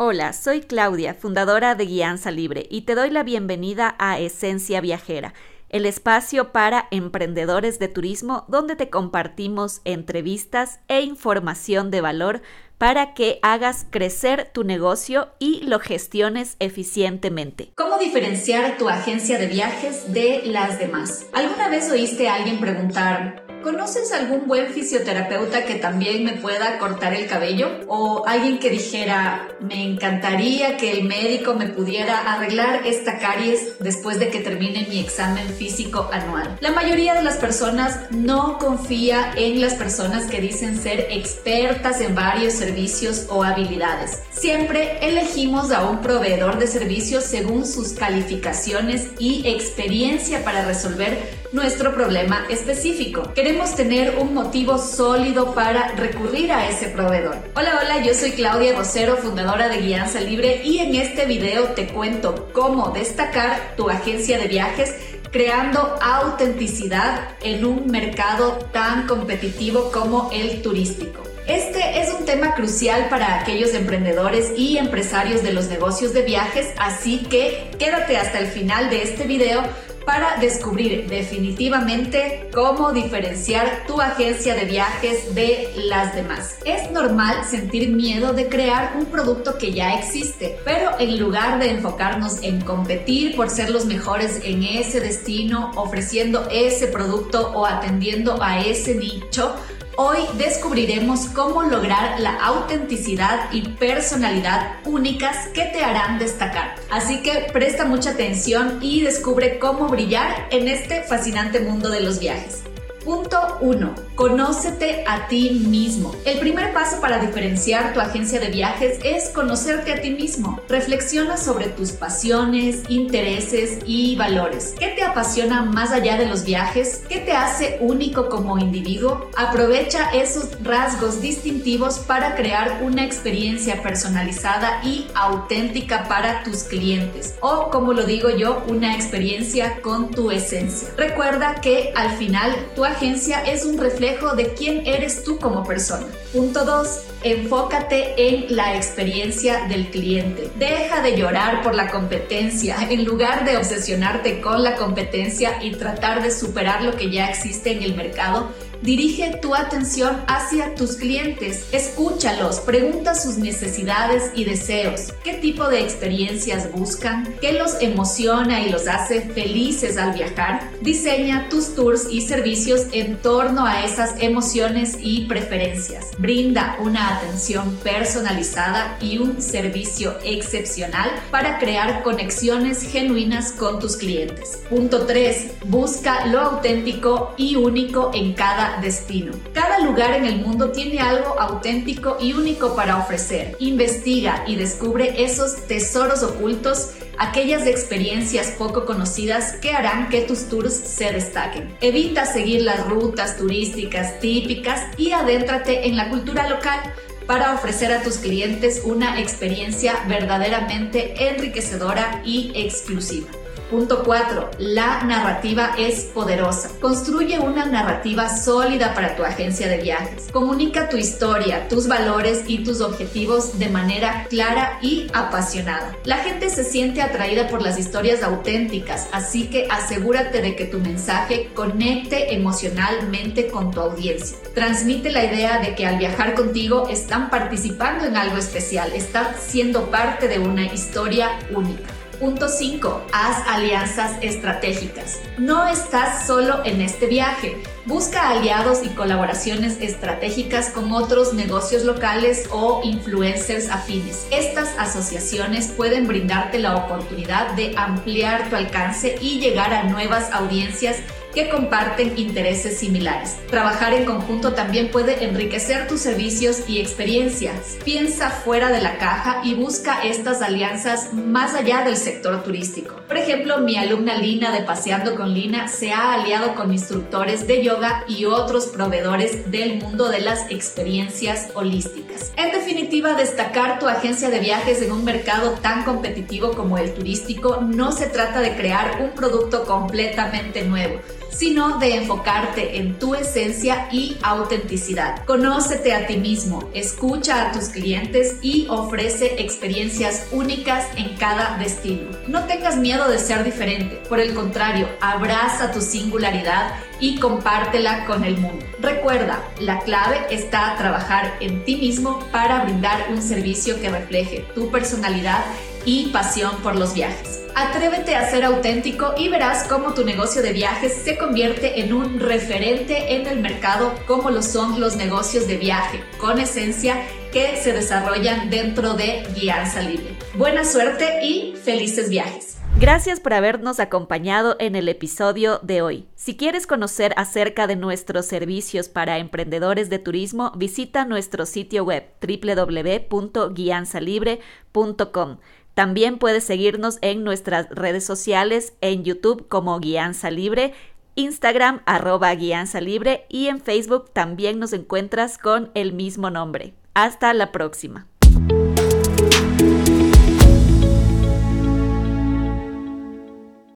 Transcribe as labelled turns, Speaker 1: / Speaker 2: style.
Speaker 1: Hola, soy Claudia, fundadora de Guianza Libre, y te doy la bienvenida a Esencia Viajera, el espacio para emprendedores de turismo donde te compartimos entrevistas e información de valor para que hagas crecer tu negocio y lo gestiones eficientemente.
Speaker 2: ¿Cómo diferenciar tu agencia de viajes de las demás? ¿Alguna vez oíste a alguien preguntar, ¿Conoces algún buen fisioterapeuta que también me pueda cortar el cabello? ¿O alguien que dijera, me encantaría que el médico me pudiera arreglar esta caries después de que termine mi examen físico anual? La mayoría de las personas no confía en las personas que dicen ser expertas en varios servicios o habilidades. Siempre elegimos a un proveedor de servicios según sus calificaciones y experiencia para resolver nuestro problema específico. Queremos tener un motivo sólido para recurrir a ese proveedor. Hola, hola, yo soy Claudia Rosero, fundadora de Guianza Libre y en este video te cuento cómo destacar tu agencia de viajes creando autenticidad en un mercado tan competitivo como el turístico. Este es un tema crucial para aquellos emprendedores y empresarios de los negocios de viajes, así que quédate hasta el final de este video para descubrir definitivamente cómo diferenciar tu agencia de viajes de las demás. Es normal sentir miedo de crear un producto que ya existe, pero en lugar de enfocarnos en competir por ser los mejores en ese destino, ofreciendo ese producto o atendiendo a ese nicho, Hoy descubriremos cómo lograr la autenticidad y personalidad únicas que te harán destacar. Así que presta mucha atención y descubre cómo brillar en este fascinante mundo de los viajes. Punto 1. Conócete a ti mismo. El primer paso para diferenciar tu agencia de viajes es conocerte a ti mismo. Reflexiona sobre tus pasiones, intereses y valores. ¿Qué te apasiona más allá de los viajes? ¿Qué te hace único como individuo? Aprovecha esos rasgos distintivos para crear una experiencia personalizada y auténtica para tus clientes. O como lo digo yo, una experiencia con tu esencia. Recuerda que al final tu agencia es un reflejo de quién eres tú como persona. Punto 2. Enfócate en la experiencia del cliente. Deja de llorar por la competencia en lugar de obsesionarte con la competencia y tratar de superar lo que ya existe en el mercado Dirige tu atención hacia tus clientes, escúchalos, pregunta sus necesidades y deseos, qué tipo de experiencias buscan, qué los emociona y los hace felices al viajar. Diseña tus tours y servicios en torno a esas emociones y preferencias. Brinda una atención personalizada y un servicio excepcional para crear conexiones genuinas con tus clientes. Punto 3. Busca lo auténtico y único en cada destino. Cada lugar en el mundo tiene algo auténtico y único para ofrecer. Investiga y descubre esos tesoros ocultos aquellas experiencias poco conocidas que harán que tus tours se destaquen. Evita seguir las rutas turísticas típicas y adéntrate en la cultura local para ofrecer a tus clientes una experiencia verdaderamente enriquecedora y exclusiva. Punto 4. La narrativa es poderosa. Construye una narrativa sólida para tu agencia de viajes. Comunica tu historia, tus valores y tus objetivos de manera clara y apasionada. La gente se siente atraída por las historias auténticas, así que asegúrate de que tu mensaje conecte emocionalmente con tu audiencia. Transmite la idea de que al viajar contigo están participando en algo especial, están siendo parte de una historia única. Punto 5. Haz alianzas estratégicas. No estás solo en este viaje. Busca aliados y colaboraciones estratégicas con otros negocios locales o influencers afines. Estas asociaciones pueden brindarte la oportunidad de ampliar tu alcance y llegar a nuevas audiencias que comparten intereses similares. Trabajar en conjunto también puede enriquecer tus servicios y experiencias. Piensa fuera de la caja y busca estas alianzas más allá del sector turístico. Por ejemplo, mi alumna Lina de Paseando con Lina se ha aliado con instructores de yoga y otros proveedores del mundo de las experiencias holísticas. En definitiva, destacar tu agencia de viajes en un mercado tan competitivo como el turístico. No se trata de crear un producto completamente nuevo sino de enfocarte en tu esencia y autenticidad. Conócete a ti mismo, escucha a tus clientes y ofrece experiencias únicas en cada destino. No tengas miedo de ser diferente, por el contrario, abraza tu singularidad y compártela con el mundo. Recuerda, la clave está a trabajar en ti mismo para brindar un servicio que refleje tu personalidad y pasión por los viajes. Atrévete a ser auténtico y verás cómo tu negocio de viajes se convierte en un referente en el mercado como lo son los negocios de viaje con esencia que se desarrollan dentro de Guianza Libre. Buena suerte y felices viajes.
Speaker 1: Gracias por habernos acompañado en el episodio de hoy. Si quieres conocer acerca de nuestros servicios para emprendedores de turismo, visita nuestro sitio web www.guianzalibre.com. También puedes seguirnos en nuestras redes sociales, en YouTube como Guianza Libre, Instagram arroba Guianza Libre y en Facebook también nos encuentras con el mismo nombre. Hasta la próxima.